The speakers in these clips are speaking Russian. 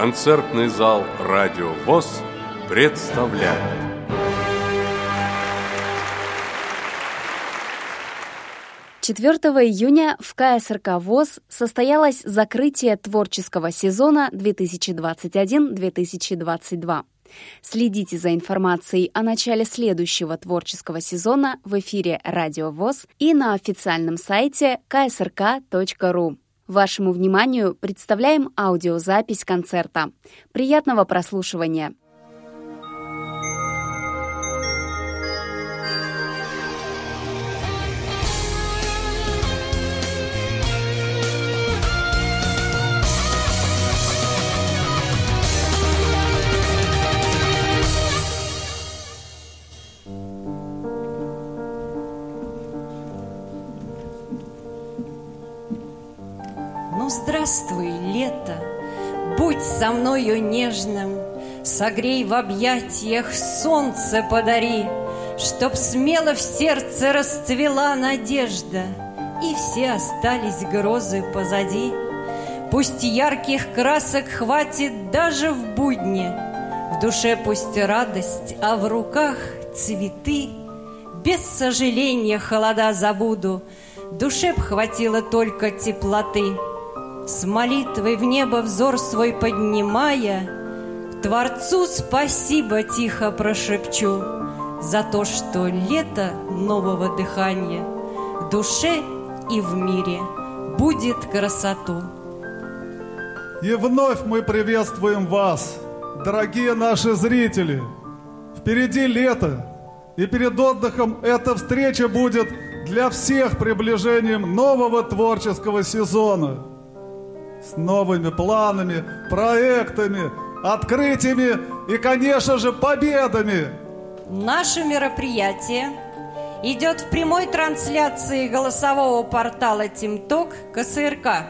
Концертный зал «Радио ВОЗ» представляет Четвертого июня в КСРК ВОЗ состоялось закрытие творческого сезона 2021-2022. Следите за информацией о начале следующего творческого сезона в эфире Радио ВОЗ и на официальном сайте ksrk.ru. Вашему вниманию представляем аудиозапись концерта. Приятного прослушивания! Здравствуй, лето, будь со мною нежным, Согрей в объятиях солнце подари, Чтоб смело в сердце расцвела надежда, И все остались грозы позади. Пусть ярких красок хватит даже в будне, В душе пусть радость, а в руках цветы. Без сожаления холода забуду, Душе б хватило только теплоты — с молитвой в небо взор свой поднимая, Творцу спасибо тихо прошепчу За то, что лето нового дыхания В душе и в мире будет красоту. И вновь мы приветствуем вас, дорогие наши зрители. Впереди лето, и перед отдыхом эта встреча будет для всех приближением нового творческого сезона – с новыми планами, проектами, открытиями и, конечно же, победами. Наше мероприятие идет в прямой трансляции голосового портала ТимТок КСРК.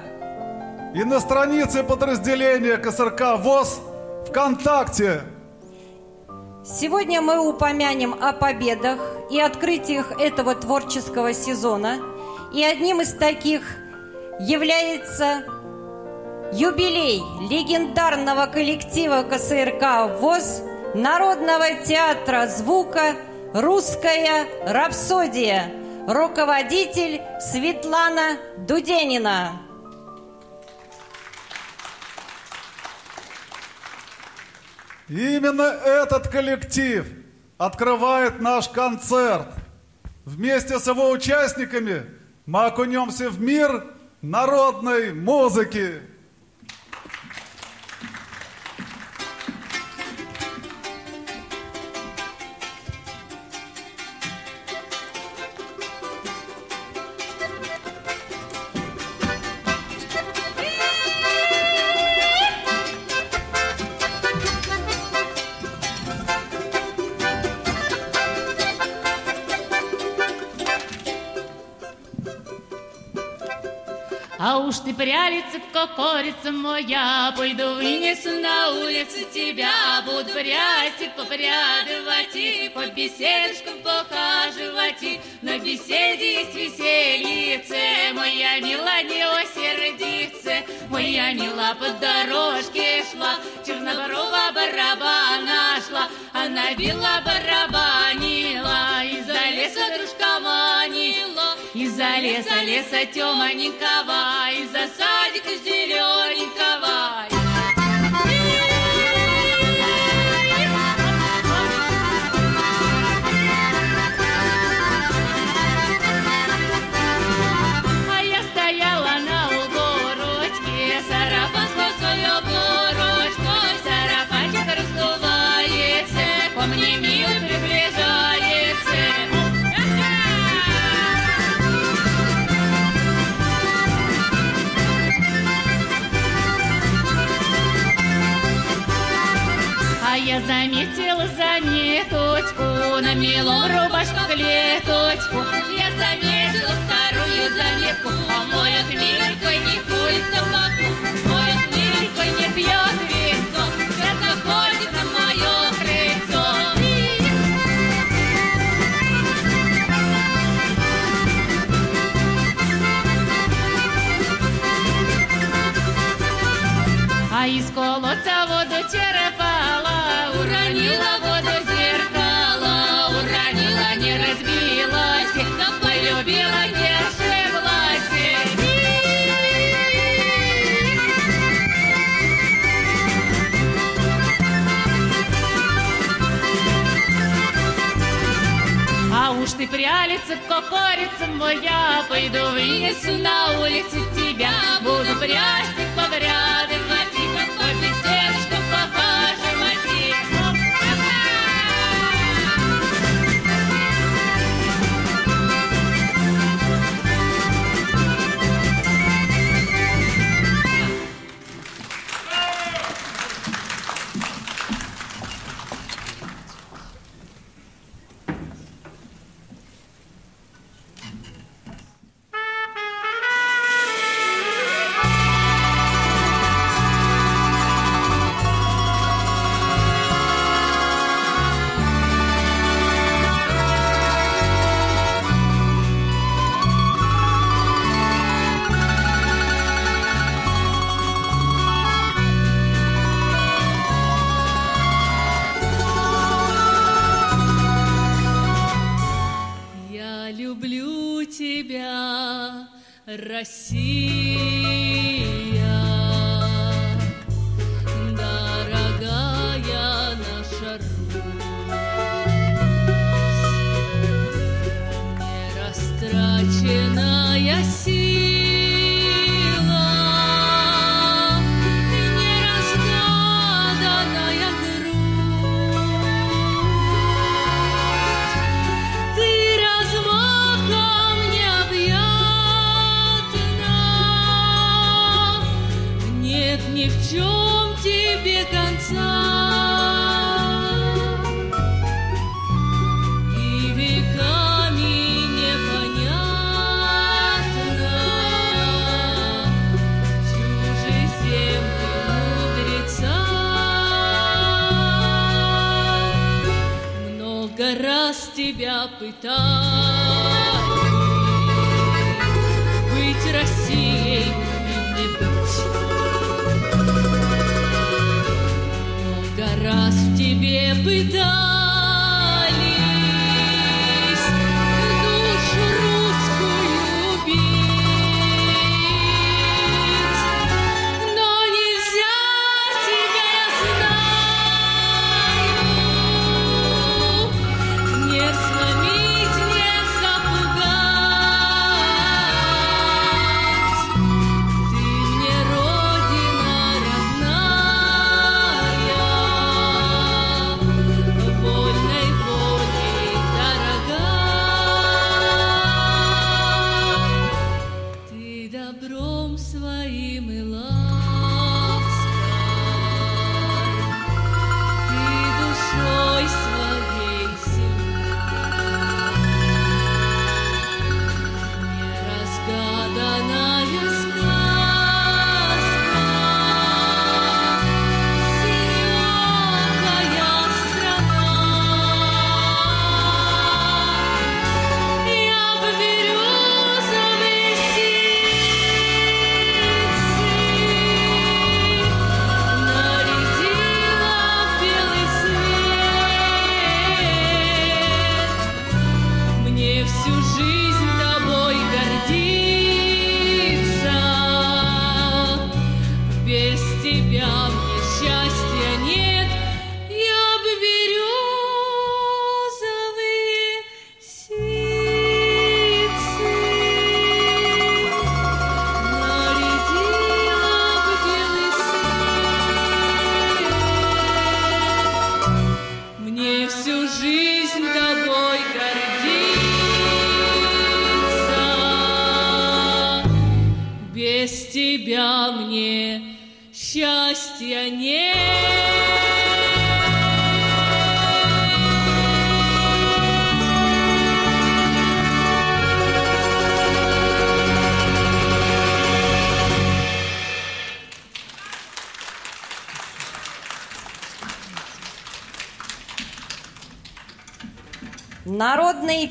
И на странице подразделения КСРК ВОЗ ВКонтакте. Сегодня мы упомянем о победах и открытиях этого творческого сезона. И одним из таких является Юбилей легендарного коллектива КСРК ВОЗ Народного театра звука «Русская рапсодия». Руководитель Светлана Дуденина. Именно этот коллектив открывает наш концерт. Вместе с его участниками мы окунемся в мир народной музыки. Кокорица моя, Пойду вынесу на улицу тебя, Буду прясик попрядывать и По беседушкам похаживать и На беседе есть весельице, Моя мила не осердится, Моя мила по дорожке шла, Черноборова бараба нашла, Она била барабанила, Из-за леса дружка манила, Из-за леса леса темненького, Из-за садика Como yo tenía el cuello нравится моя, пойду вынесу на улице тебя, буду прястик поглядывать.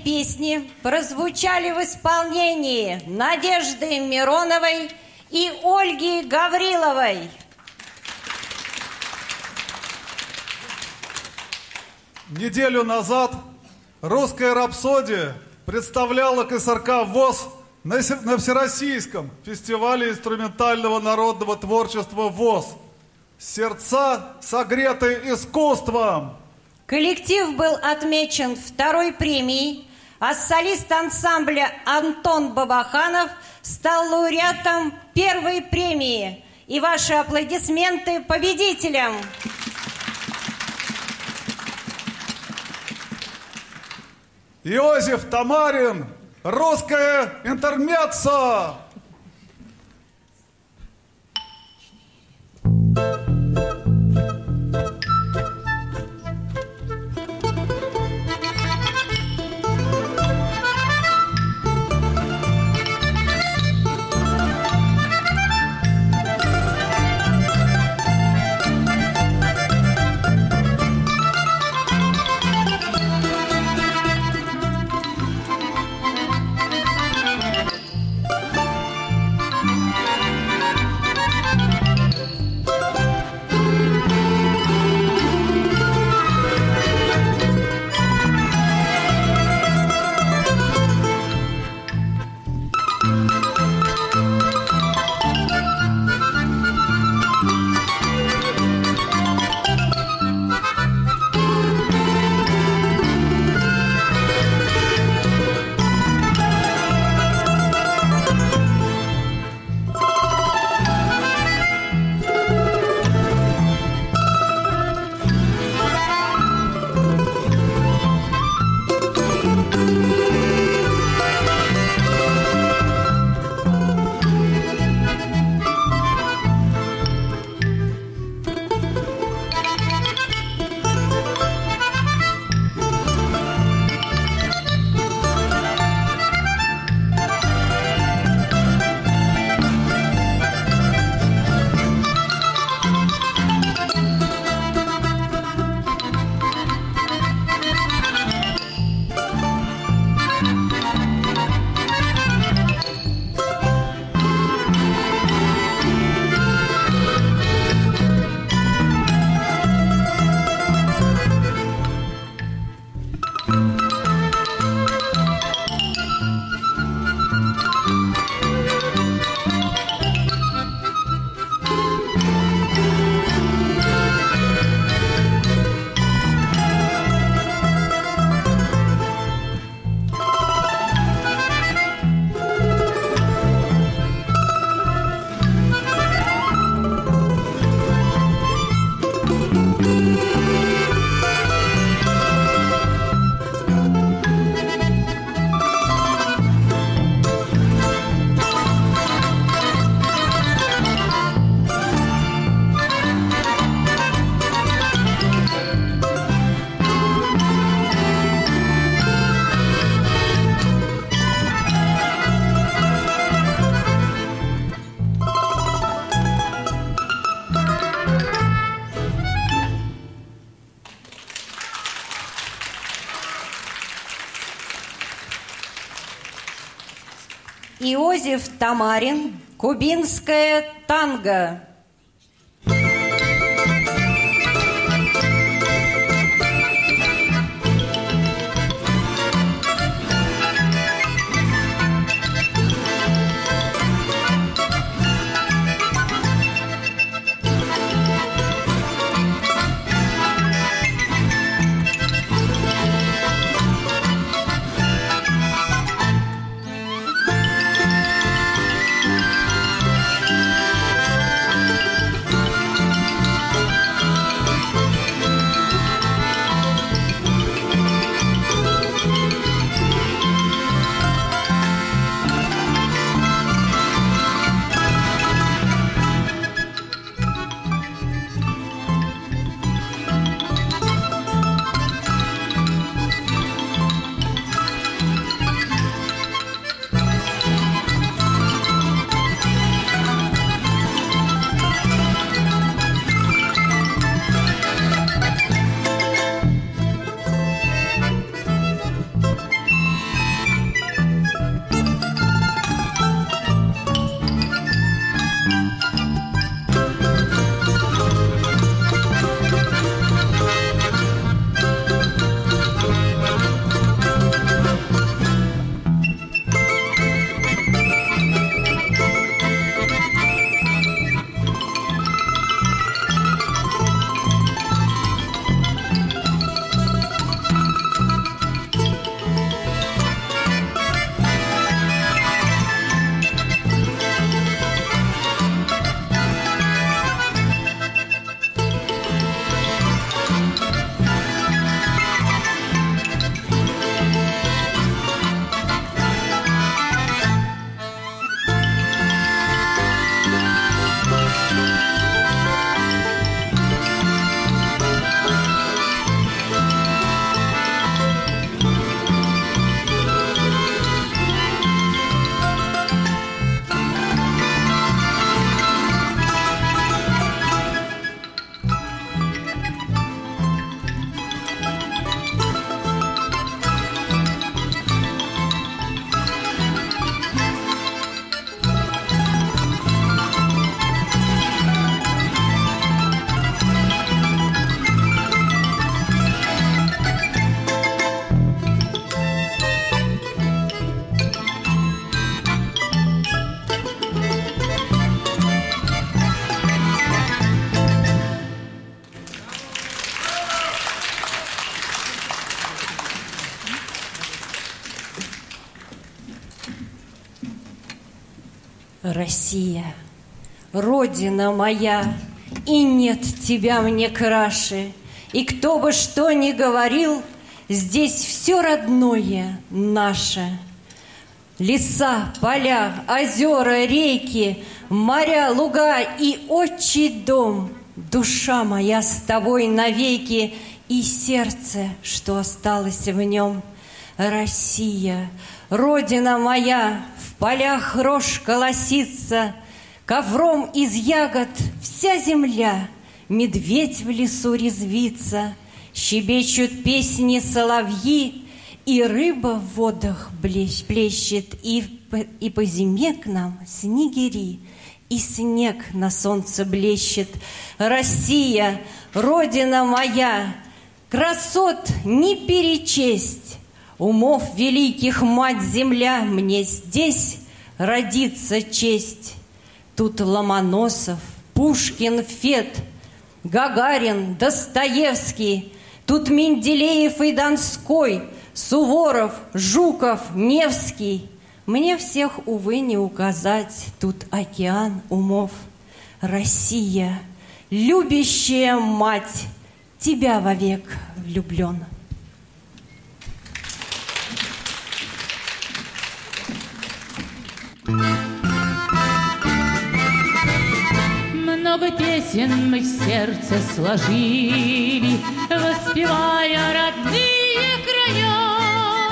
песни прозвучали в исполнении Надежды Мироновой и Ольги Гавриловой. Неделю назад «Русская рапсодия» представляла КСРК ВОЗ на Всероссийском фестивале инструментального народного творчества ВОЗ. Сердца, согреты искусством! Коллектив был отмечен второй премией а солист ансамбля Антон Бабаханов стал лауреатом первой премии. И ваши аплодисменты победителям. Иозеф Тамарин, русская интермеццо. Тамарин, кубинская танго. Россия, Родина моя, и нет тебя мне краше. И кто бы что ни говорил, здесь все родное наше. Леса, поля, озера, реки, моря, луга и отчий дом. Душа моя с тобой навеки, и сердце, что осталось в нем. Россия, Родина моя, полях рожь колосится, Ковром из ягод вся земля, Медведь в лесу резвится, Щебечут песни соловьи, И рыба в водах плещет, И, и по зиме к нам снегири, И снег на солнце блещет. Россия, Родина моя, Красот не перечесть, Умов великих мать земля, Мне здесь родится честь. Тут Ломоносов, Пушкин, Фет, Гагарин, Достоевский, Тут Менделеев и Донской, Суворов, Жуков, Невский. Мне всех, увы, не указать, Тут океан умов. Россия, любящая мать, Тебя вовек влюблен. Много песен мы в сердце сложили, Воспевая родные края.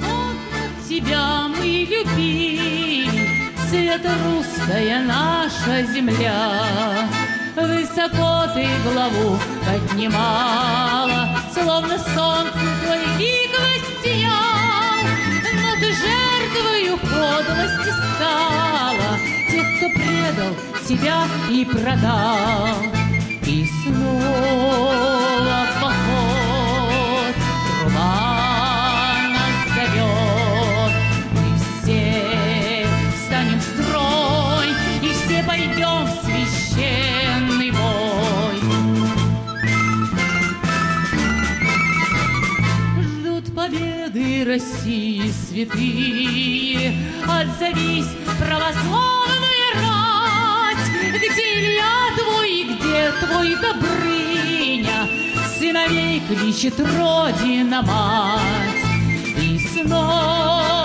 От тебя мы любили, Свет русская наша земля. Высоко ты главу поднимала, Словно солнце твой лик воссиял, подлости стала, Тех, кто предал тебя и продал. И снова России святые, Отзовись, православная рать, Где Илья твой, где твой Добрыня, Сыновей кличет Родина-мать. И снова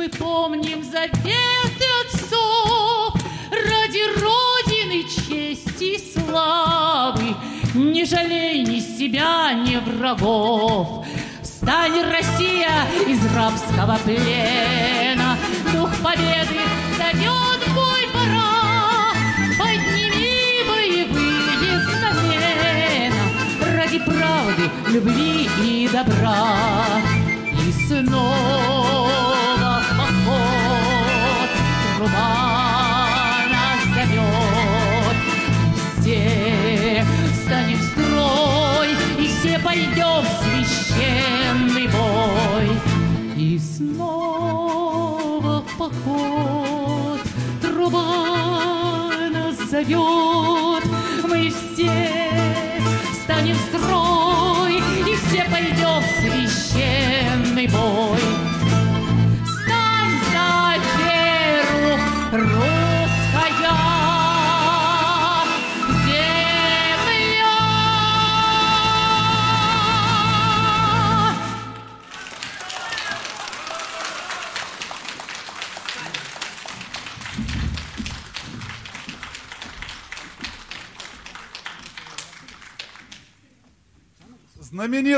мы помним заветы отцов Ради Родины чести и славы. Не жалей ни себя, ни врагов. Встань, Россия, из рабского плена, Дух победы зовет бой пора. Подними боевые знамена Ради правды, любви и добра. И снова труба нас зовет. Все встанем в строй, и все пойдем в священный бой. И снова в поход труба нас зовет. Мы все встанем в строй, и все пойдем в священный бой.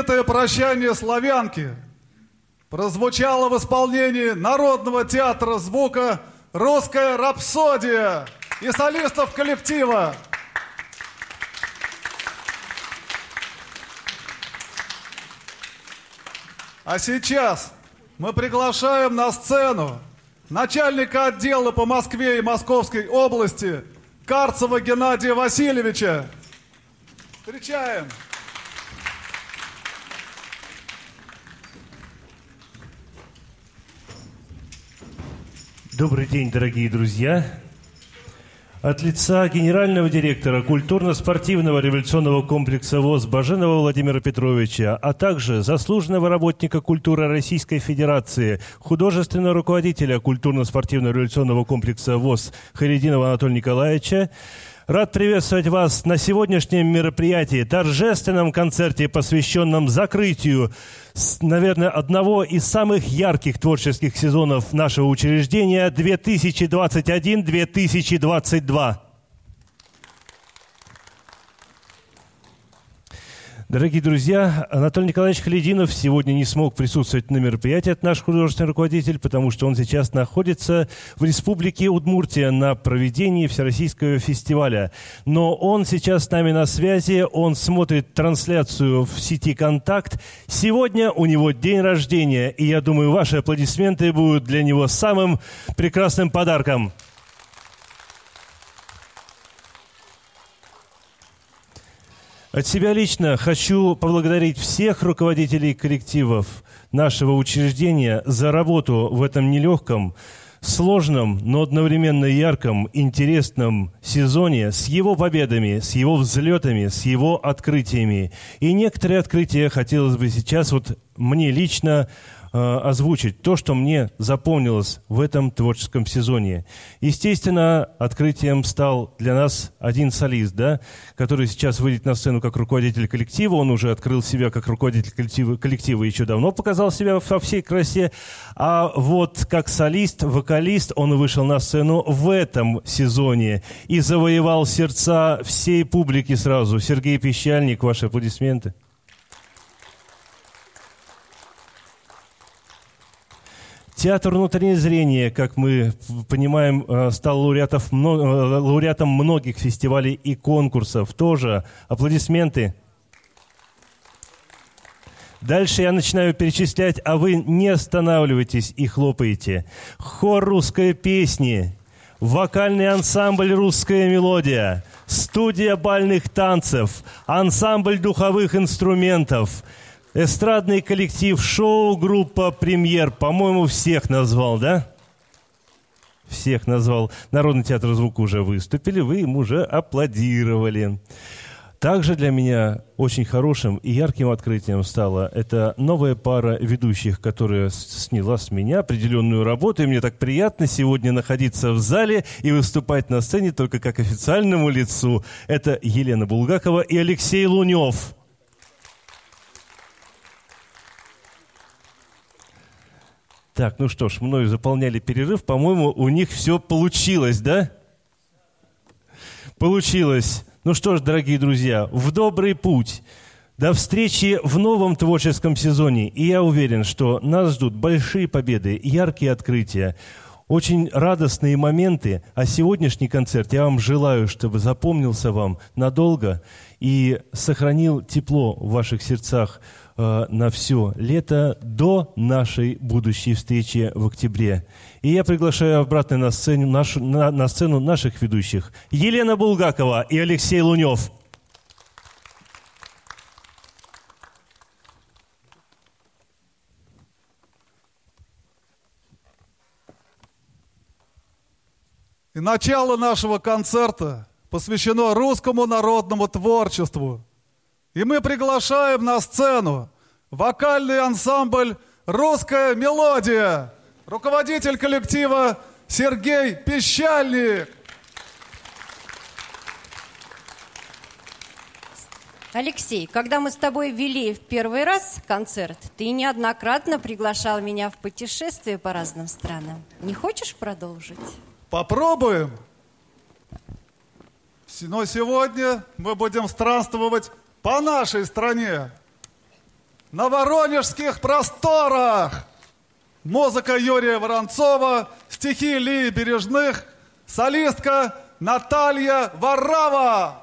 Знаменитое прощание славянки прозвучало в исполнении Народного театра звука «Русская рапсодия». и солистов коллектива. А сейчас мы приглашаем на сцену начальника отдела по Москве и Московской области Карцева Геннадия Васильевича. Встречаем! Добрый день, дорогие друзья! От лица генерального директора культурно-спортивного революционного комплекса ВОЗ Баженова Владимира Петровича, а также заслуженного работника культуры Российской Федерации, художественного руководителя культурно-спортивного революционного комплекса ВОЗ Харидинова Анатолия Николаевича, Рад приветствовать вас на сегодняшнем мероприятии, торжественном концерте, посвященном закрытию, наверное, одного из самых ярких творческих сезонов нашего учреждения 2021-2022. Дорогие друзья, Анатолий Николаевич Халидинов сегодня не смог присутствовать на мероприятии, это наш художественный руководитель, потому что он сейчас находится в Республике Удмуртия на проведении Всероссийского фестиваля. Но он сейчас с нами на связи, он смотрит трансляцию в сети «Контакт». Сегодня у него день рождения, и я думаю, ваши аплодисменты будут для него самым прекрасным подарком. От себя лично хочу поблагодарить всех руководителей коллективов нашего учреждения за работу в этом нелегком, сложном, но одновременно ярком, интересном сезоне с его победами, с его взлетами, с его открытиями. И некоторые открытия хотелось бы сейчас вот мне лично озвучить то, что мне запомнилось в этом творческом сезоне. Естественно, открытием стал для нас один солист, да, который сейчас выйдет на сцену как руководитель коллектива. Он уже открыл себя как руководитель коллектива, коллектива еще давно показал себя во всей красе. А вот как солист, вокалист, он вышел на сцену в этом сезоне и завоевал сердца всей публики сразу. Сергей Пещальник, ваши аплодисменты. Театр внутреннего зрения, как мы понимаем, э, стал лауреатов, э, лауреатом многих фестивалей и конкурсов. Тоже аплодисменты. Дальше я начинаю перечислять, а вы не останавливайтесь и хлопаете. Хор русской песни, вокальный ансамбль «Русская мелодия», студия бальных танцев, ансамбль духовых инструментов – эстрадный коллектив, шоу-группа «Премьер». По-моему, всех назвал, да? Всех назвал. Народный театр звука уже выступили, вы им уже аплодировали. Также для меня очень хорошим и ярким открытием стала это новая пара ведущих, которая сняла с меня определенную работу. И мне так приятно сегодня находиться в зале и выступать на сцене только как официальному лицу. Это Елена Булгакова и Алексей Лунев. Так, ну что ж, мною заполняли перерыв. По-моему, у них все получилось, да? Получилось. Ну что ж, дорогие друзья, в добрый путь. До встречи в новом творческом сезоне. И я уверен, что нас ждут большие победы, яркие открытия, очень радостные моменты. А сегодняшний концерт я вам желаю, чтобы запомнился вам надолго и сохранил тепло в ваших сердцах э, на все лето до нашей будущей встречи в октябре. И я приглашаю обратно на сцену, нашу, на, на сцену наших ведущих Елена Булгакова и Алексей Лунев. И начало нашего концерта посвящено русскому народному творчеству – и мы приглашаем на сцену вокальный ансамбль «Русская мелодия». Руководитель коллектива Сергей Пещальник. Алексей, когда мы с тобой вели в первый раз концерт, ты неоднократно приглашал меня в путешествие по разным странам. Не хочешь продолжить? Попробуем. Но сегодня мы будем странствовать по нашей стране, на воронежских просторах. Музыка Юрия Воронцова, стихи Лии Бережных, солистка Наталья Варава.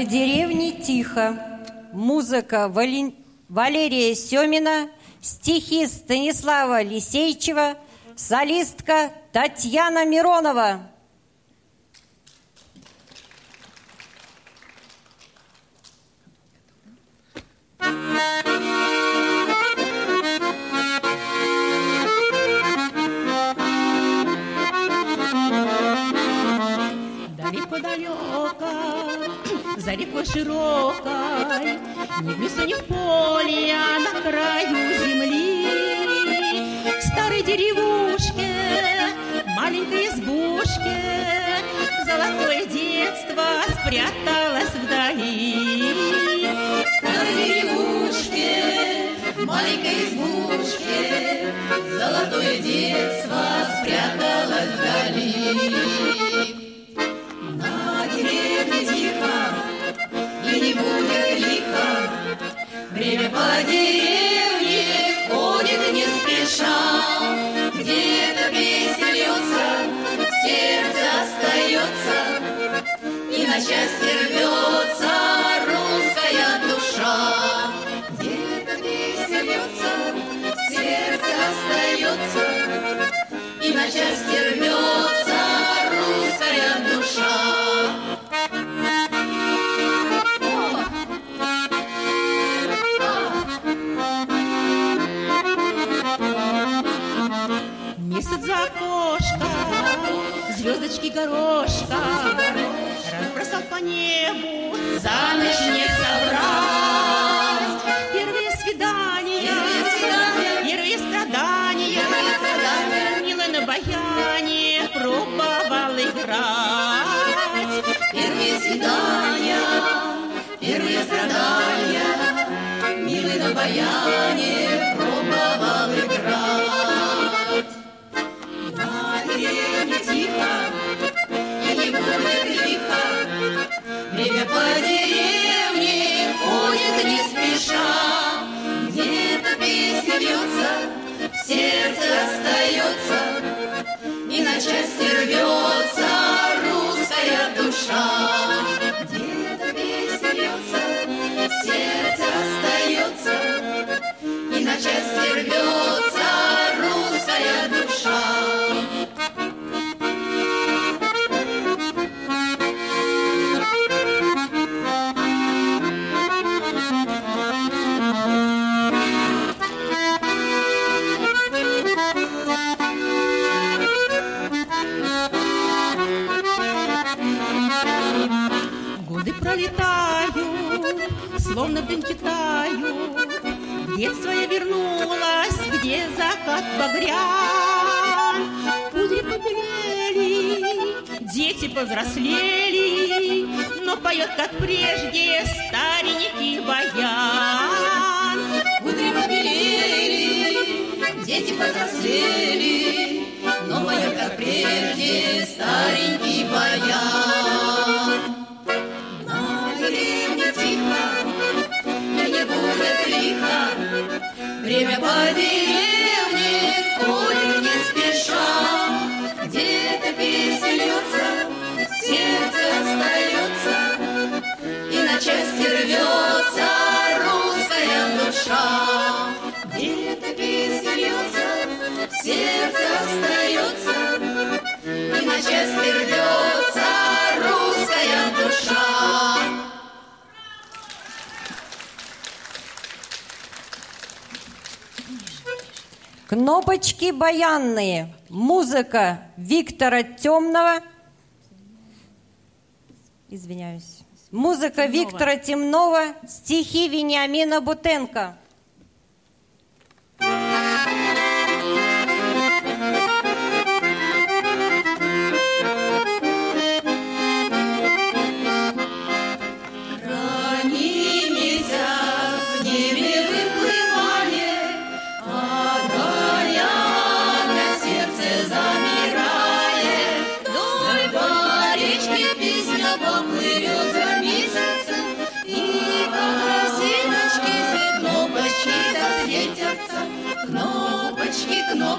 На деревне тихо. Музыка Вален- Валерия Семина, стихи Станислава Лисейчева, солистка Татьяна Миронова. За рекой широкой, Не в лесу, не в поле, а на краю земли. В старой деревушке, маленькой избушке, Золотое детство спряталось вдали. В старой деревушке, маленькой избушке, Золотое детство спряталось вдали. На деревне тихо, не будет лихо, Время по деревне ходит не спеша, Где-то песня льется, сердце остается, И на счастье рвется русская душа. Где-то песня льется, сердце остается, И на счастье рвется звездочки горошка. Разбросал по небу, за ночь не собрать Первые свидания, первые страдания. Мило на баяне пробовал играть. Первые свидания, первые страдания. Милый на баяне по деревне ходит не спеша. Где-то в сердце остается, И на части рвется русская душа. Где-то в сердце остается, И на части рвется детство я вернулась, где закат багрян. Кудри побелели, дети повзрослели, Но поет, как прежде, старенький баян. Кудри побелели, дети повзрослели, Но поет, как прежде, старенький баян. Время по деревне ходит не спеша, Где-то песня льется, сердце остается, И на части рвется русская душа. Где-то песня льется, сердце остается, И на части рвется Кнопочки баянные. Музыка Виктора Темного. Извиняюсь. Музыка Виктора Темного. Стихи Вениамина Бутенко.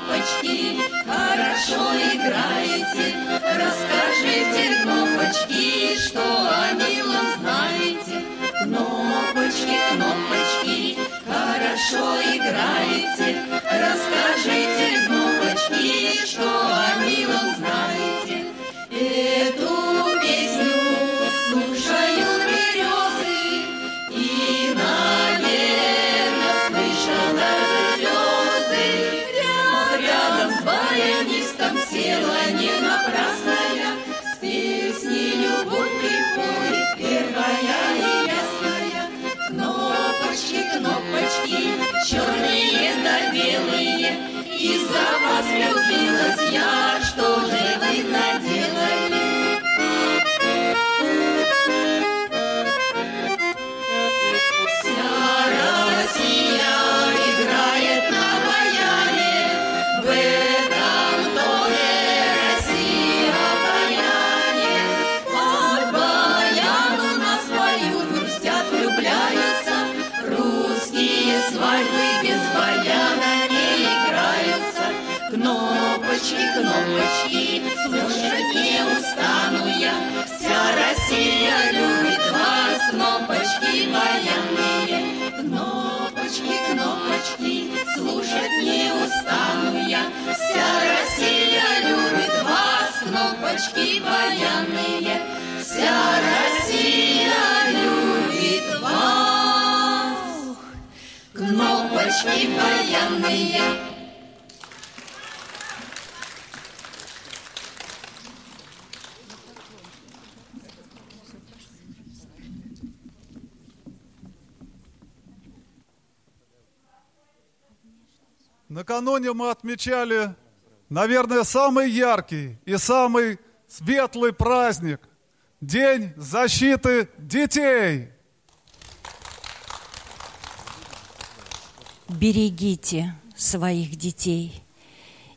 Кнопочки, хорошо играете, Расскажите, кнопочки, что о милом знаете. Кнопочки, кнопочки, хорошо играете, Расскажите, кнопочки, что о милом знаете. Белые, Из-за вас влюбилась я, что же Вся Россия любит вас, кнопочки баянные. Вся Россия любит вас, кнопочки баянные. Накануне мы отмечали, наверное, самый яркий и самый светлый праздник – День защиты детей. Берегите своих детей.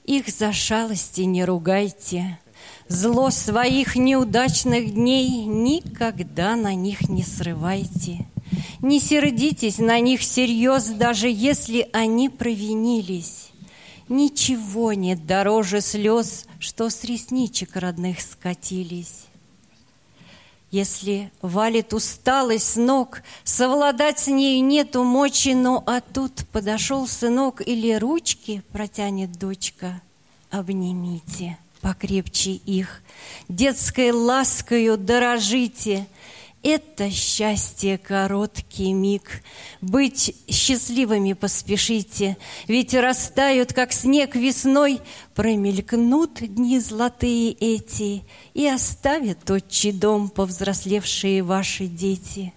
Их за шалости не ругайте. Зло своих неудачных дней никогда на них не срывайте. Не сердитесь на них всерьез, даже если они провинились. Ничего нет дороже слез, что с ресничек родных скатились. Если валит усталость с ног, совладать с нею нету мочи, но а тут подошел сынок или ручки протянет дочка, обнимите покрепче их, детской ласкою дорожите. Это счастье короткий миг. Быть счастливыми поспешите, ведь растают, как снег весной, промелькнут дни золотые эти и оставят отчий дом повзрослевшие ваши дети.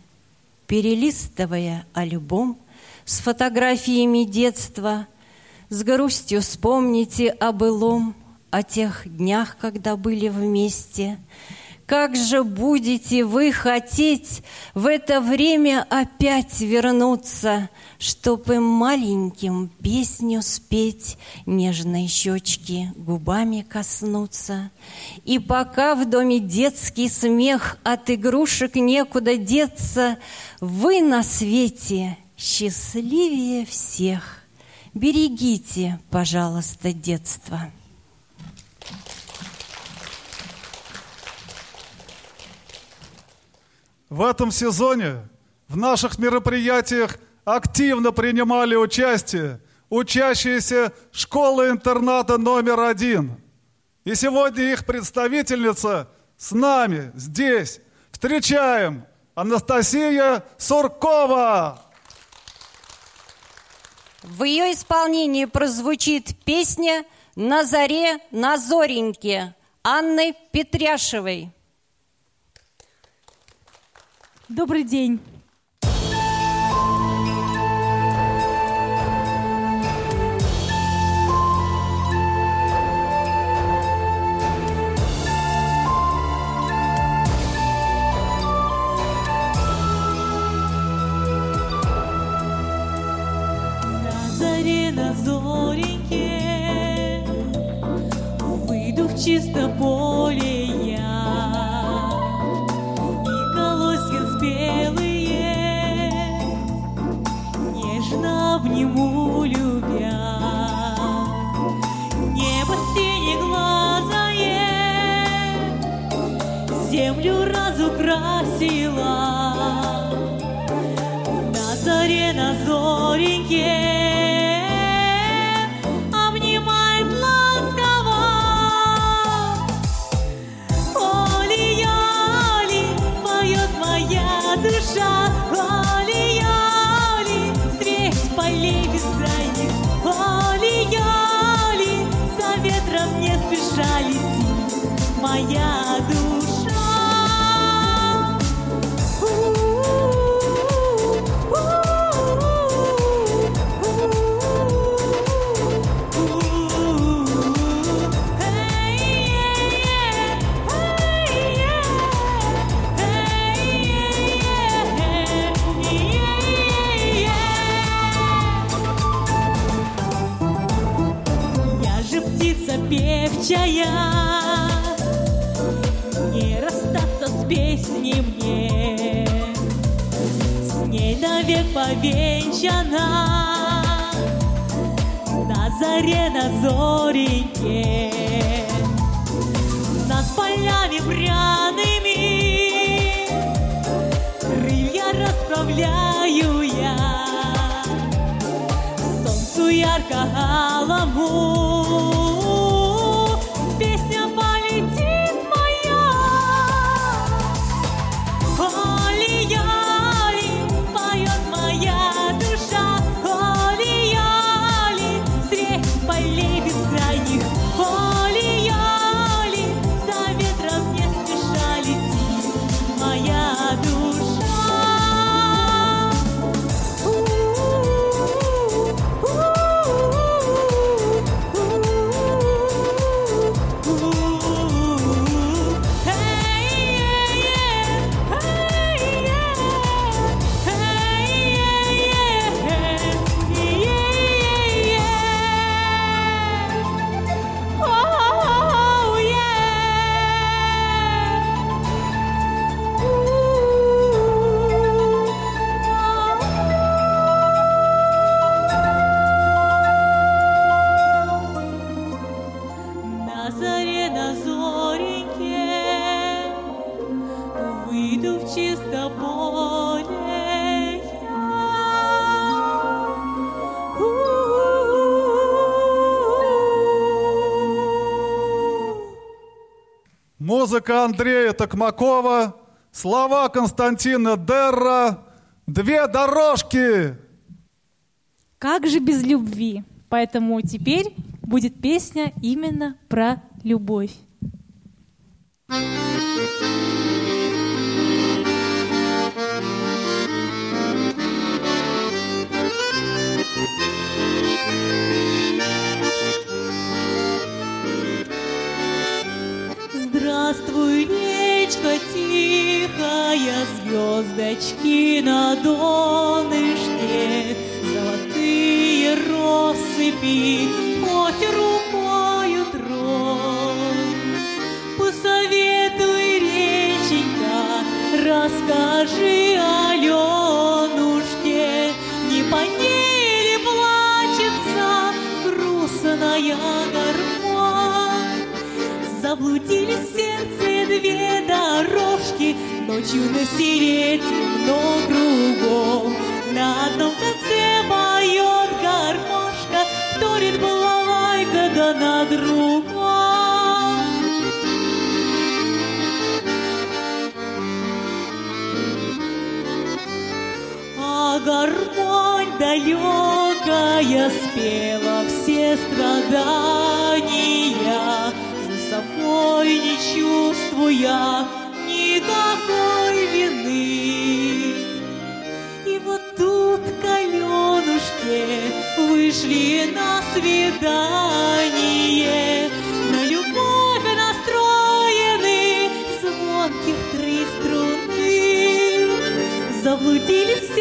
перелистывая альбом с фотографиями детства, с грустью вспомните о былом, о тех днях, когда были вместе. Как же будете вы хотеть в это время опять вернуться, Чтоб им маленьким песню спеть, Нежной щечки губами коснуться. И пока в доме детский смех, От игрушек некуда деться, Вы на свете счастливее всех. Берегите, пожалуйста, детство. В этом сезоне в наших мероприятиях активно принимали участие учащиеся школы-интерната номер один. И сегодня их представительница с нами здесь. Встречаем Анастасия Суркова. В ее исполнении прозвучит песня «На заре, на зореньке» Анны Петряшевой. Добрый день. Зореньке Выйду в чисто поле Обниму, любя. Небо синеглазое Землю разукрасила. На заре, на зореньке повенчана, на заре, на зореньке, над полями пряными, крылья расправляю я солнцу ярко-алому. Музыка Андрея Токмакова, слова Константина Дерра, две дорожки. Как же без любви? Поэтому теперь будет песня именно про любовь. Ночечка тихая, звездочки на донышке, Золотые россыпи, хоть рукою тронь. Посоветуй, реченька, расскажи Аленушке, Не по ней ли плачется грустная горба? Заблудились сердце дверь, дорожки, Ночью на селе темно кругом. На одном конце поет гармошка, Вторит балалайка, да на другом. А гармонь далекая спела все страдания, За собой не чувствуя вышли на свидание, На любовь настроены звонких три струны. Заблудились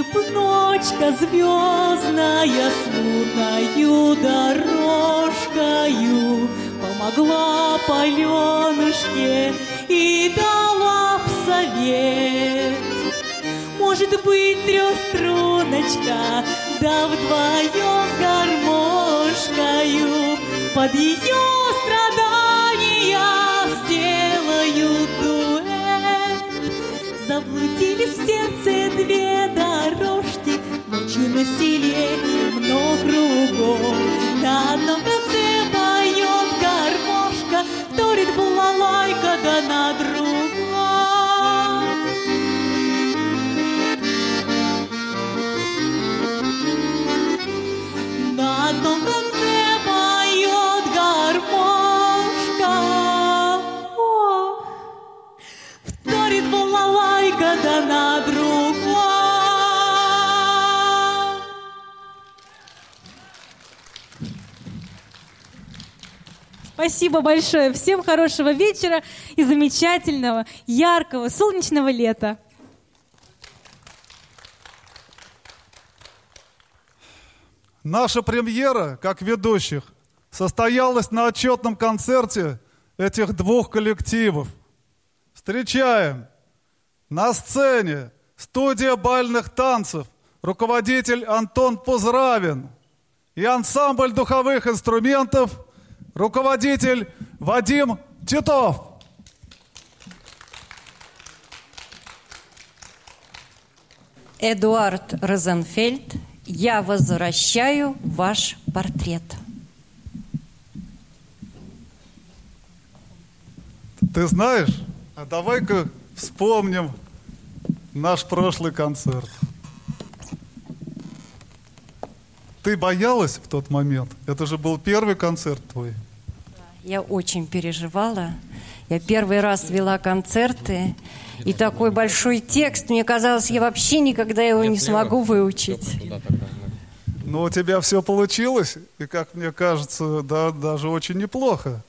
Б ночка звездная смутною дорожкою Помогла Паленушке и дала б совет. Может быть, трехструночка, да вдвоем с гармошкою Под ее страдания Спасибо большое. Всем хорошего вечера и замечательного, яркого, солнечного лета. Наша премьера, как ведущих, состоялась на отчетном концерте этих двух коллективов. Встречаем на сцене студия бальных танцев, руководитель Антон Пузравин и ансамбль духовых инструментов, руководитель Вадим Титов. Эдуард Розенфельд, я возвращаю ваш портрет. Ты знаешь, а давай-ка вспомним наш прошлый концерт. Ты боялась в тот момент? Это же был первый концерт твой. Я очень переживала. Я первый раз вела концерты, и такой большой текст, мне казалось, я вообще никогда его не смогу выучить. Но у тебя все получилось, и, как мне кажется, да, даже очень неплохо.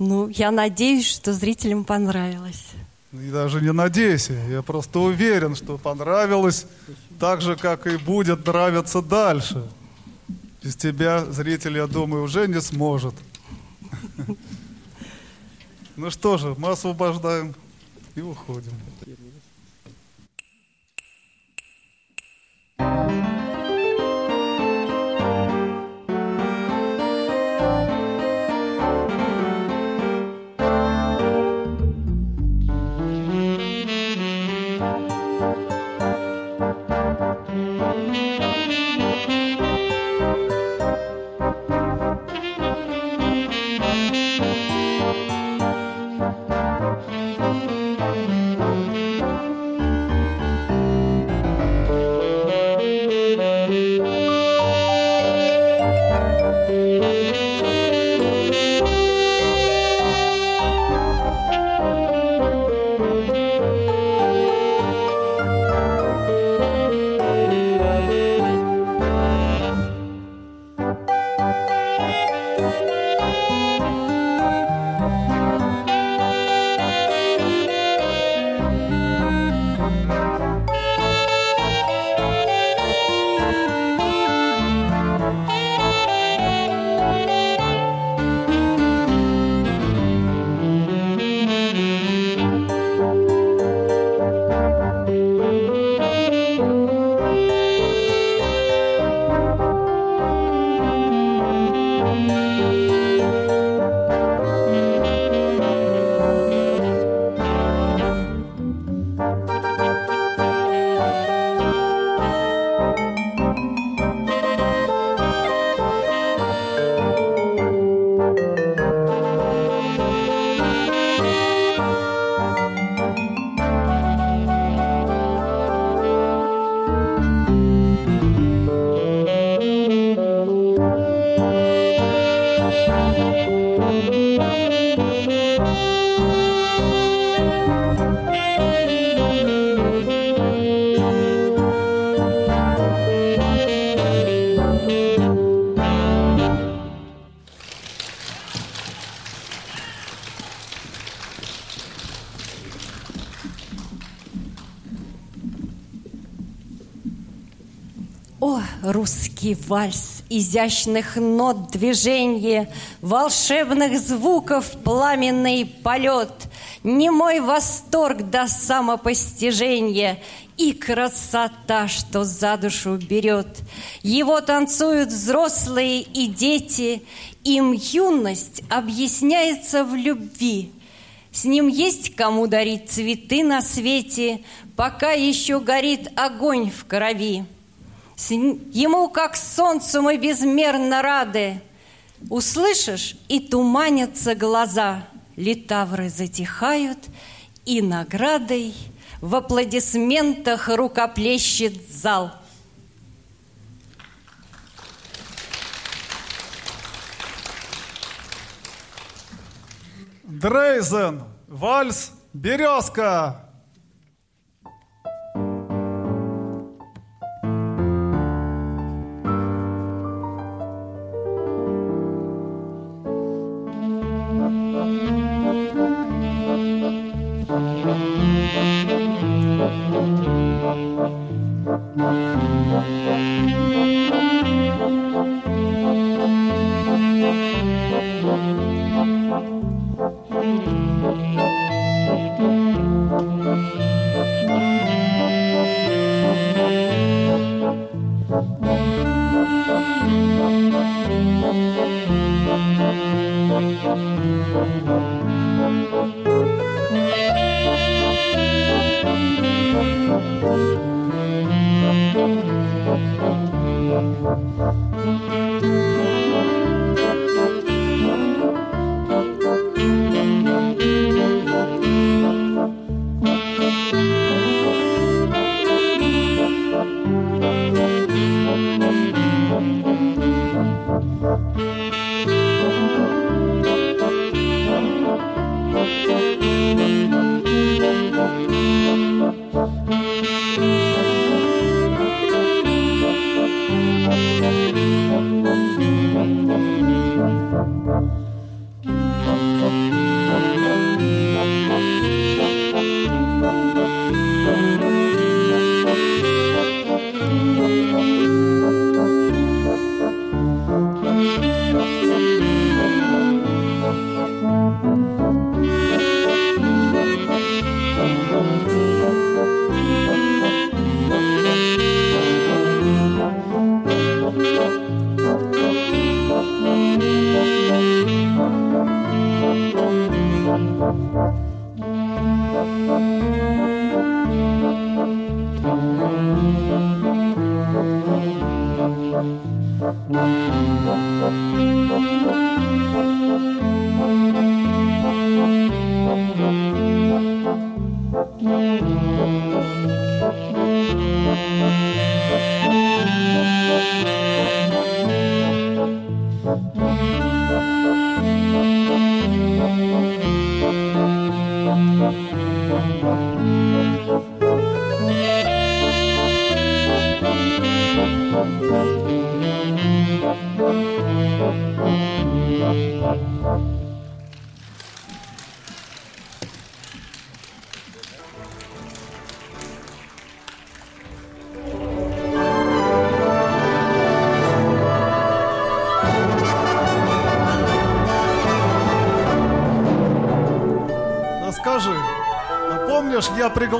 Ну, я надеюсь, что зрителям понравилось. И даже не надейся, я просто уверен, что понравилось так же, как и будет нравиться дальше. Без тебя зритель, я думаю, уже не сможет. Ну что же, мы освобождаем и уходим. Thank русский вальс, изящных нот движенье, Волшебных звуков пламенный полет, Не мой восторг до самопостижения И красота, что за душу берет. Его танцуют взрослые и дети, Им юность объясняется в любви. С ним есть кому дарить цветы на свете, Пока еще горит огонь в крови. Ему, как солнцу, мы безмерно рады. Услышишь, и туманятся глаза, Литавры затихают, и наградой В аплодисментах рукоплещет зал. Дрейзен, вальс, березка.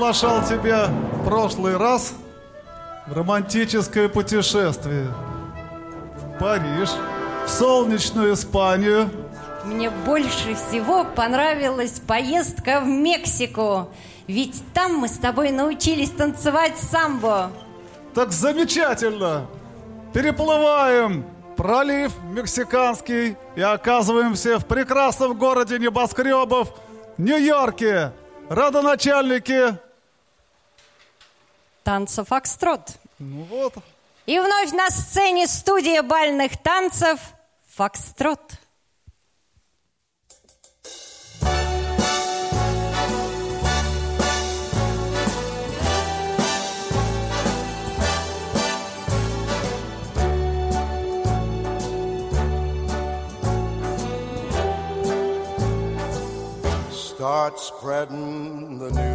Приглашал тебя в прошлый раз в романтическое путешествие в Париж, в солнечную Испанию, Мне больше всего понравилась поездка в Мексику. Ведь там мы с тобой научились танцевать самбо. Так замечательно! Переплываем пролив мексиканский и оказываемся в прекрасном городе небоскребов Нью-Йорке. Родоначальники танца «Фокстрот». Ну вот. И вновь на сцене студия бальных танцев «Фокстрот». Start spreading the news.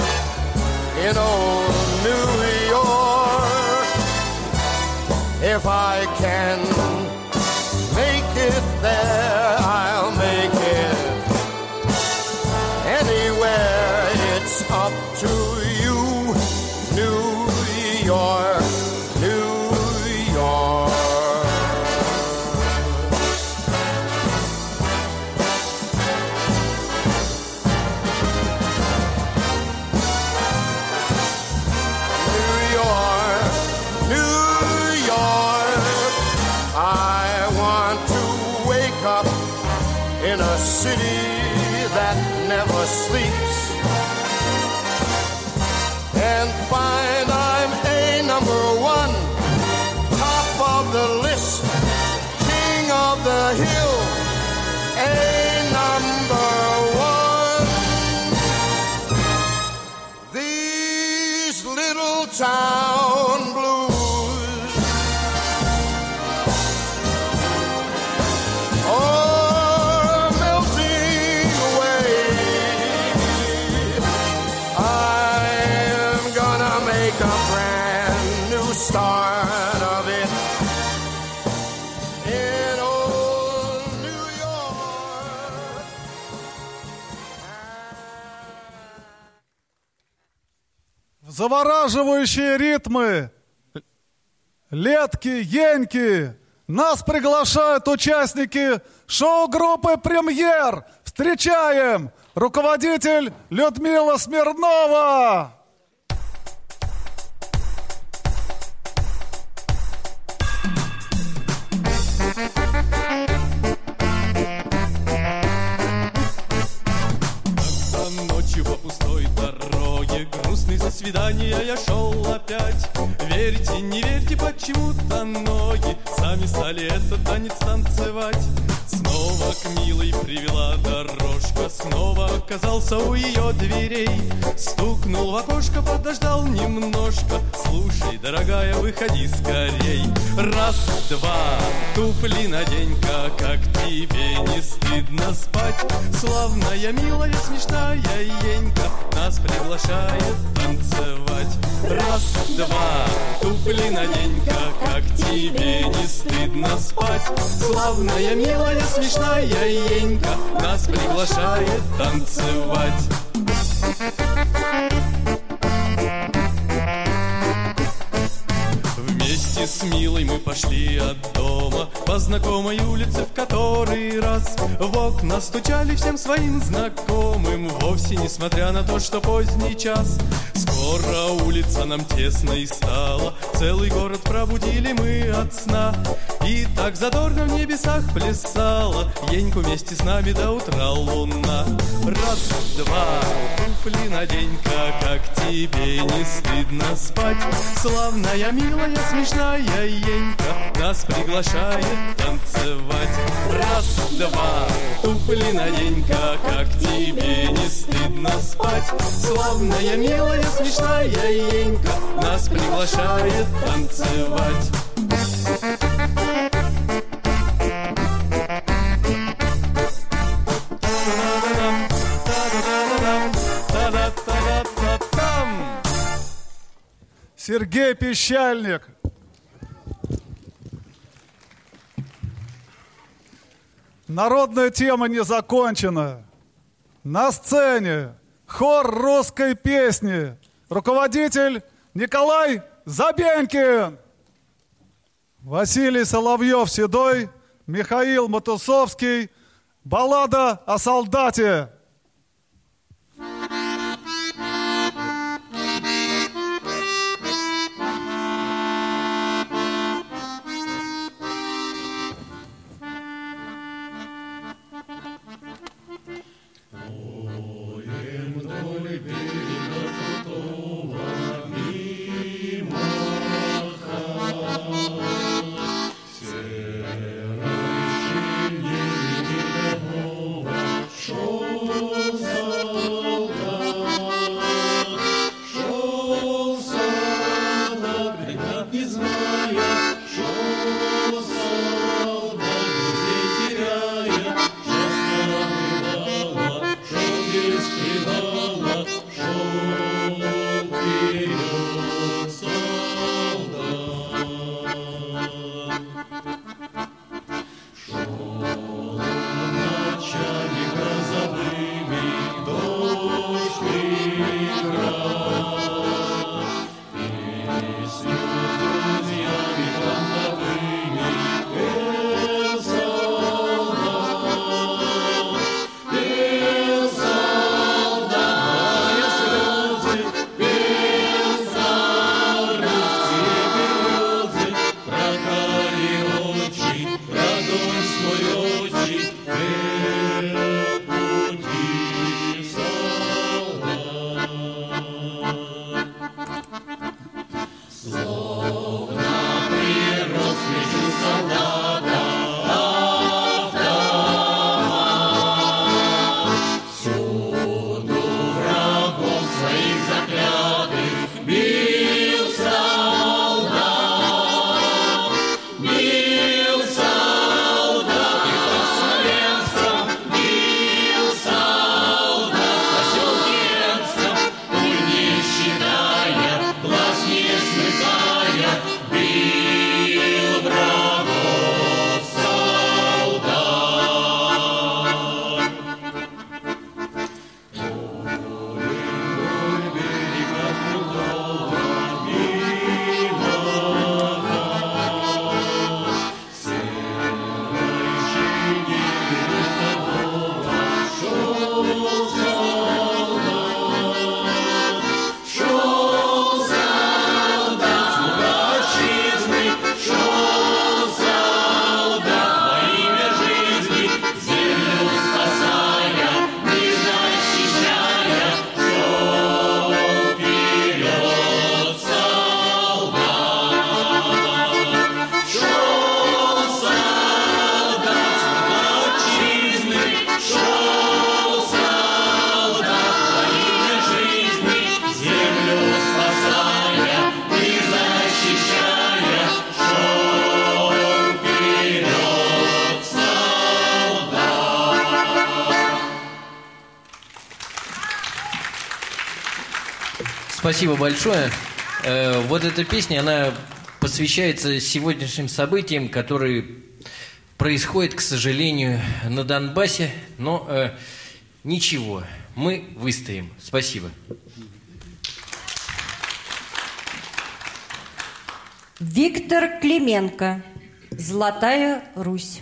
in old New York. If I can hear Завораживающие ритмы. Летки, еньки. Нас приглашают участники шоу-группы «Премьер». Встречаем! Руководитель Людмила Смирнова! Свидания я шел опять. Верьте, не верьте, почему-то ноги Сами стали этот танец танцевать Снова к милой привела дорожка Снова оказался у ее дверей. Стукнул в окошко, подождал немножко. Слушай, дорогая, выходи скорей. Раз, два, туфли надень-ка Как тебе не стыдно спать. Славная, милая, смешная Енька Нас приглашает танцевать Раз, два, туфли надень-ка Как тебе не стыдно спать. Славная, милая, смешная Енька Нас приглашает танцевать. Вместе с Милой мы пошли от дома По знакомой улице в который раз В окна стучали всем своим знакомым Вовсе несмотря на то, что поздний час. Скоро улица нам тесно и стала Целый город пробудили мы от сна. И так задорно в небесах плясала Еньку вместе с нами до утра луна. Раз, два, туфли надень-ка Как тебе не стыдно спать. Славная, милая, смешная Енька Нас приглашает танцевать. Раз, два, туфли надень-ка Как тебе не стыдно спать. Славная, милая, смешная Енька Нас приглашает танцевать Сергей Пещальник. Народная тема не закончена. На сцене хор русской песни. Руководитель Николай Забенькин. Василий Соловьев-Седой, Михаил Матусовский. Баллада о солдате. Спасибо большое. Э, вот эта песня, она посвящается сегодняшним событиям, которые происходят, к сожалению, на Донбассе. Но э, ничего, мы выстоим. Спасибо. Виктор Клименко. Золотая Русь.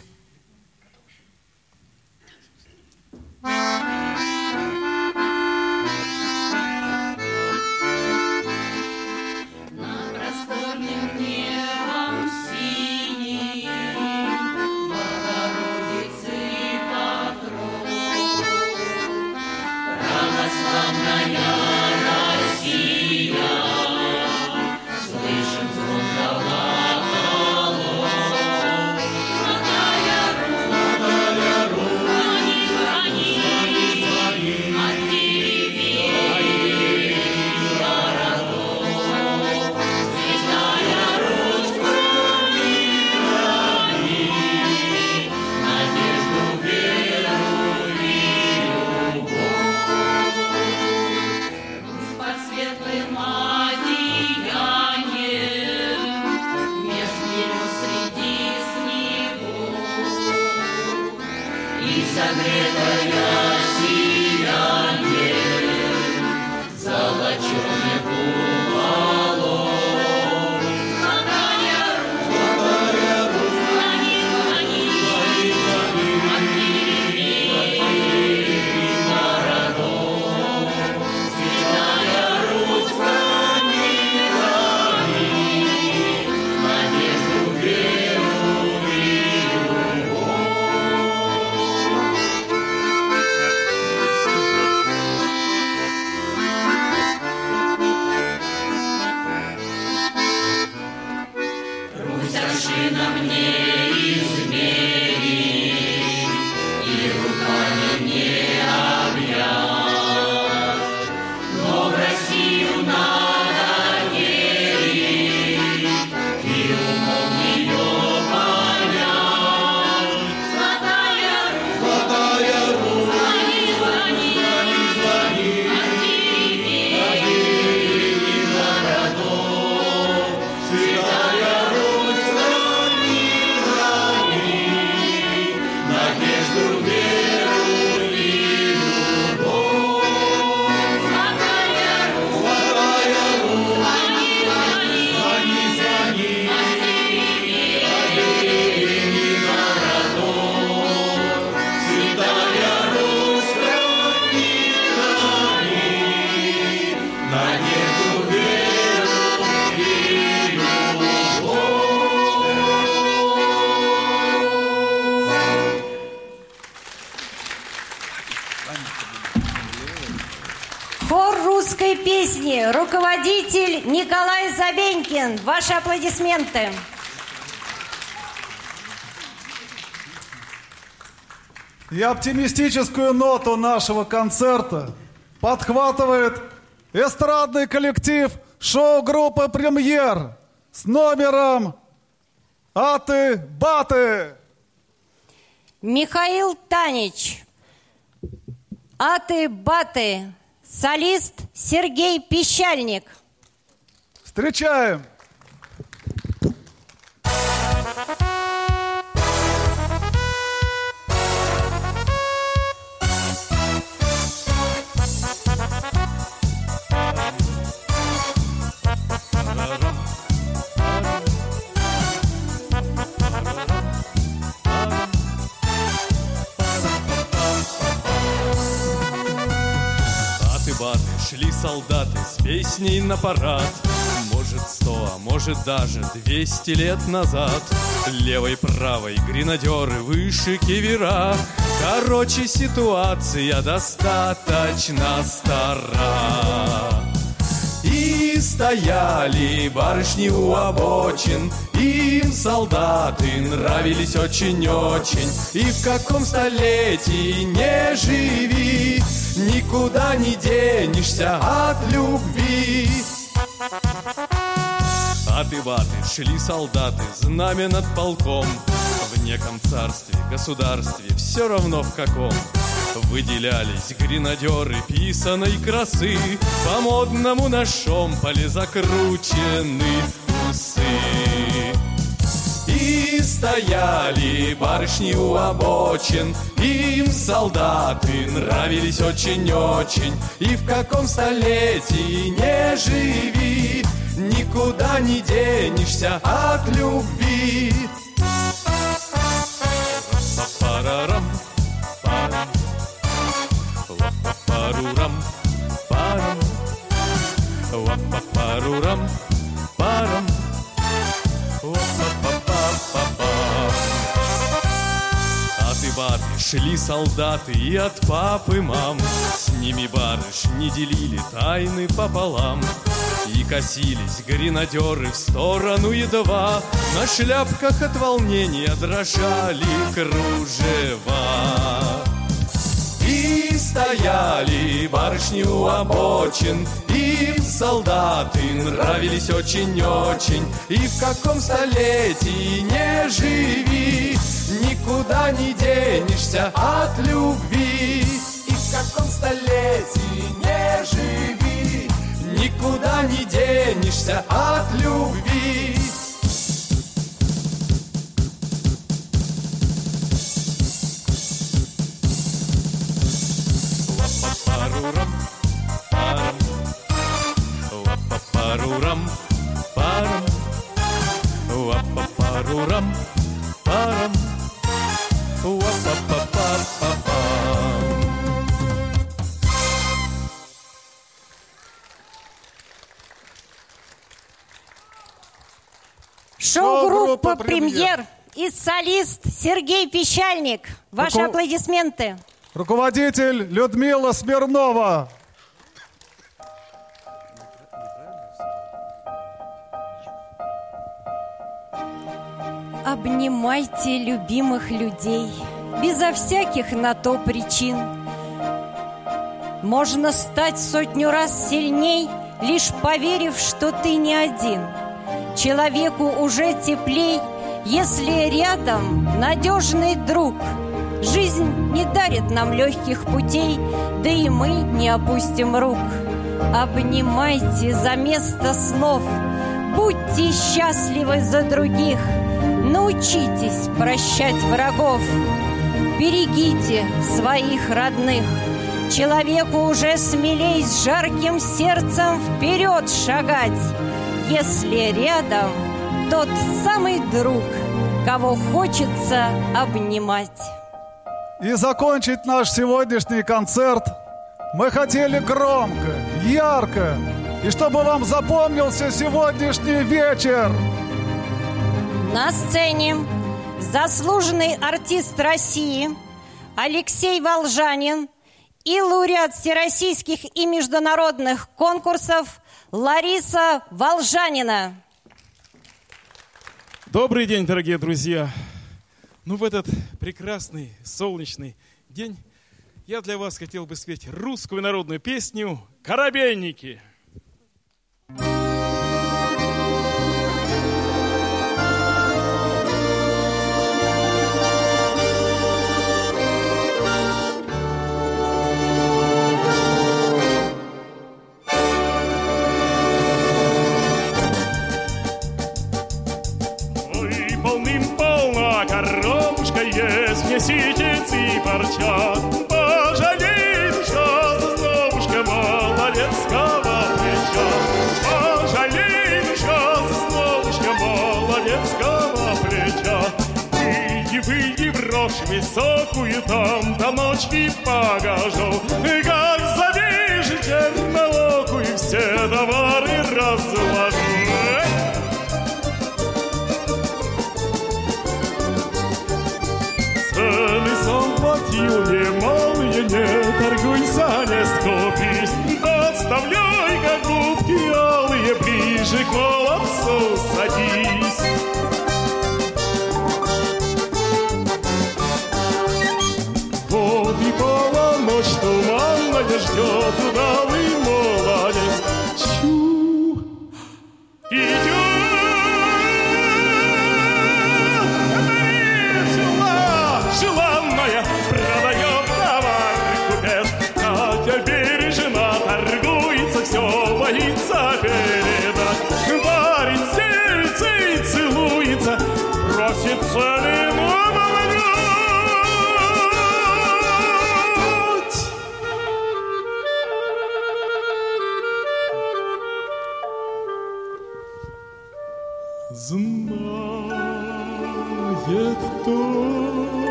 Забенькин. Ваши аплодисменты. И оптимистическую ноту нашего концерта подхватывает эстрадный коллектив шоу-группы «Премьер» с номером «Аты-баты». Михаил Танич. Аты-баты. Солист Сергей Пищальник. Встречаем! Солдаты с песней на парад может даже двести лет назад. Левой, правой гренадеры, выше кивера. Короче, ситуация достаточно стара. И стояли барышни у обочин. Им солдаты нравились очень-очень. И в каком столетии не живи Никуда не денешься от любви Аты-баты, шли солдаты, знамя над полком. В неком царстве, государстве, все равно в каком. Выделялись гренадеры писаной красы По модному на шомполе закручены усы. И стояли барышни у обочин Им солдаты нравились очень-очень. И в каком столетии не живи Никуда не денешься от любви. Парарам, парам, парурам, парам, парурам, парам, Аты-баты, шли солдаты и от папы мам. С ними барыш не делили тайны пополам И косились гренадеры в сторону едва. На шляпках от волнения дрожали кружева. И стояли барышни у обочин. Им солдаты нравились очень-очень. И в каком столетии не живи Никуда не денешься от любви. И в каком столетии не живи никуда не денешься от любви. Парурам, парам, лапа парурам, парам, лапа парурам, парам, лапа парам, парам. Шоу-группа «Премьер» и солист Сергей Пещальник. Ваши Руко- аплодисменты. Руководитель Людмила Смирнова. Обнимайте любимых людей безо всяких на то причин. Можно стать сотню раз сильней, лишь поверив, что ты не один. Человеку уже теплей, если рядом надежный друг. Жизнь не дарит нам легких путей, да и мы не опустим рук. Обнимайте за место слов, будьте счастливы за других, научитесь прощать врагов, берегите своих родных. Человеку уже смелей с жарким сердцем вперед шагать, если рядом тот самый друг, кого хочется обнимать. И закончить наш сегодняшний концерт мы хотели громко, ярко, и чтобы вам запомнился сегодняшний вечер. На сцене заслуженный артист России Алексей Волжанин и лауреат всероссийских и международных конкурсов Лариса Волжанина. Добрый день, дорогие друзья! Ну, в этот прекрасный солнечный день я для вас хотел бы спеть русскую народную песню «Коробейники». Несите и парча. Пожалей, душа, зазнобушка молодецкого плеча. Пожалей, душа, зазнобушка молодецкого плеча. Выйди, выйди рожь высокую, там до ночи погожу. Как завяжешь чернолокую, все товары разложу.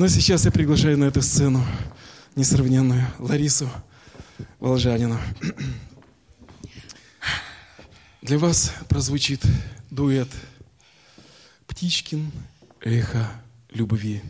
Ну, Но сейчас я приглашаю на эту сцену несравненную Ларису Волжанину. Для вас прозвучит дуэт «Птичкин эхо любви».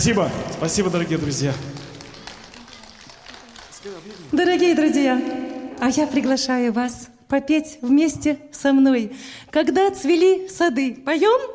Спасибо. Спасибо, дорогие друзья. Дорогие друзья, а я приглашаю вас попеть вместе со мной. Когда цвели сады, поем?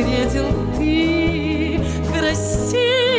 встретил ты красивый.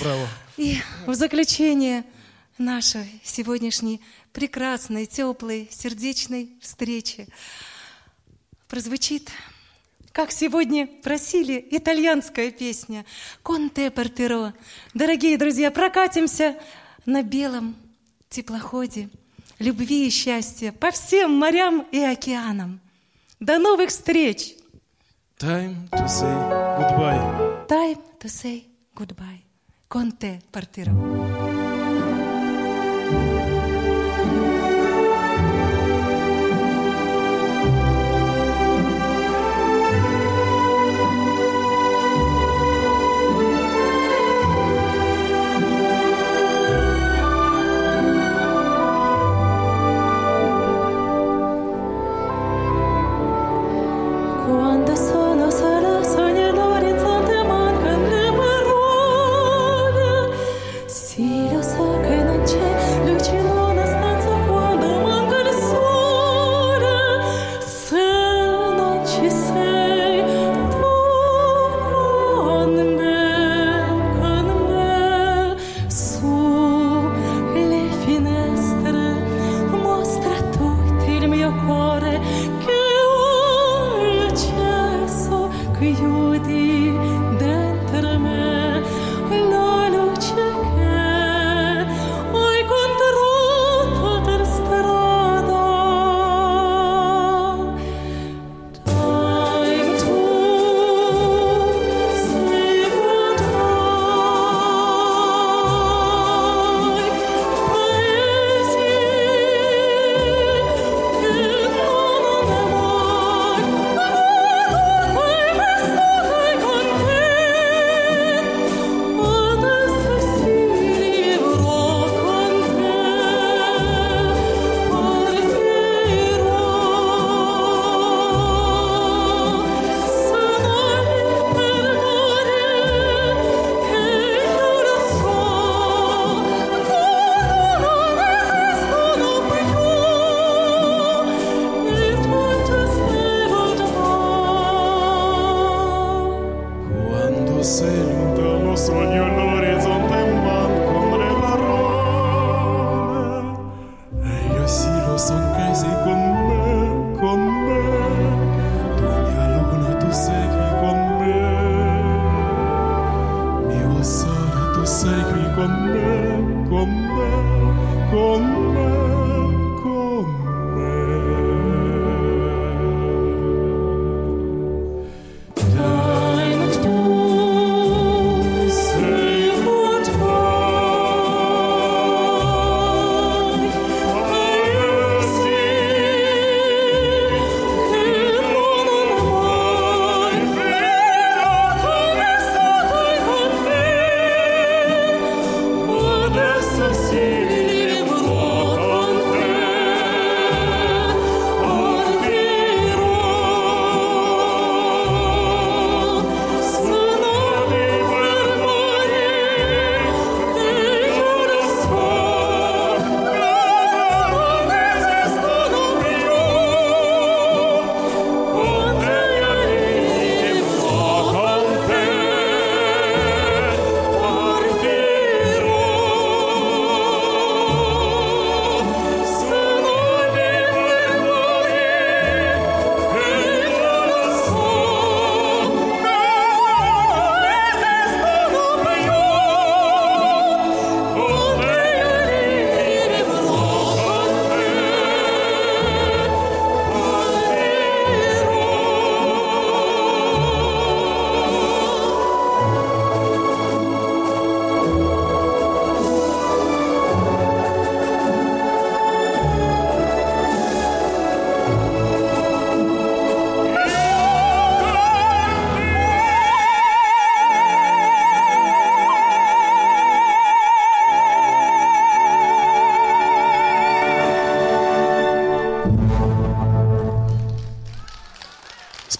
Браво. И в заключение нашей сегодняшней прекрасной, теплой, сердечной встречи прозвучит, как сегодня просили, итальянская песня «Конте Портеро. Дорогие друзья, прокатимся на белом теплоходе любви и счастья по всем морям и океанам. До новых встреч! Time to say goodbye. Time to say goodbye. con te partirò.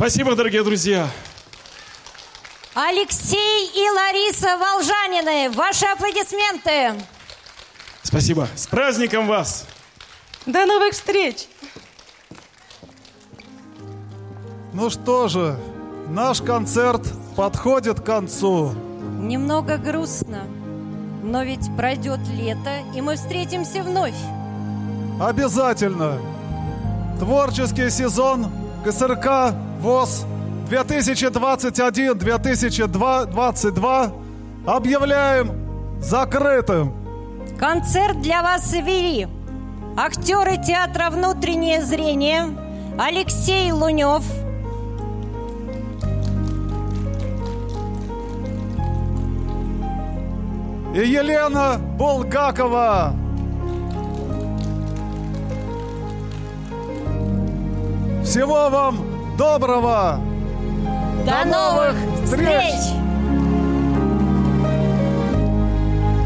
Спасибо, дорогие друзья. Алексей и Лариса Волжанины. Ваши аплодисменты. Спасибо. С праздником вас! До новых встреч! Ну что же, наш концерт подходит к концу. Немного грустно, но ведь пройдет лето, и мы встретимся вновь. Обязательно. Творческий сезон КСРК ВОЗ 2021-2022 объявляем закрытым. Концерт для вас вели актеры театра «Внутреннее зрение» Алексей Лунев, И Елена Булгакова. Всего вам доброго! До новых встреч!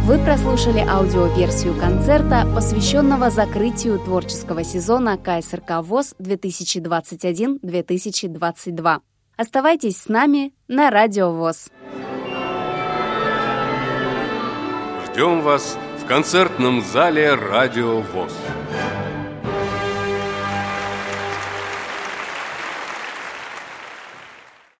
Вы прослушали аудиоверсию концерта, посвященного закрытию творческого сезона КСРК ВОЗ 2021-2022. Оставайтесь с нами на Радио ВОЗ. Ждем вас в концертном зале «Радио ВОЗ».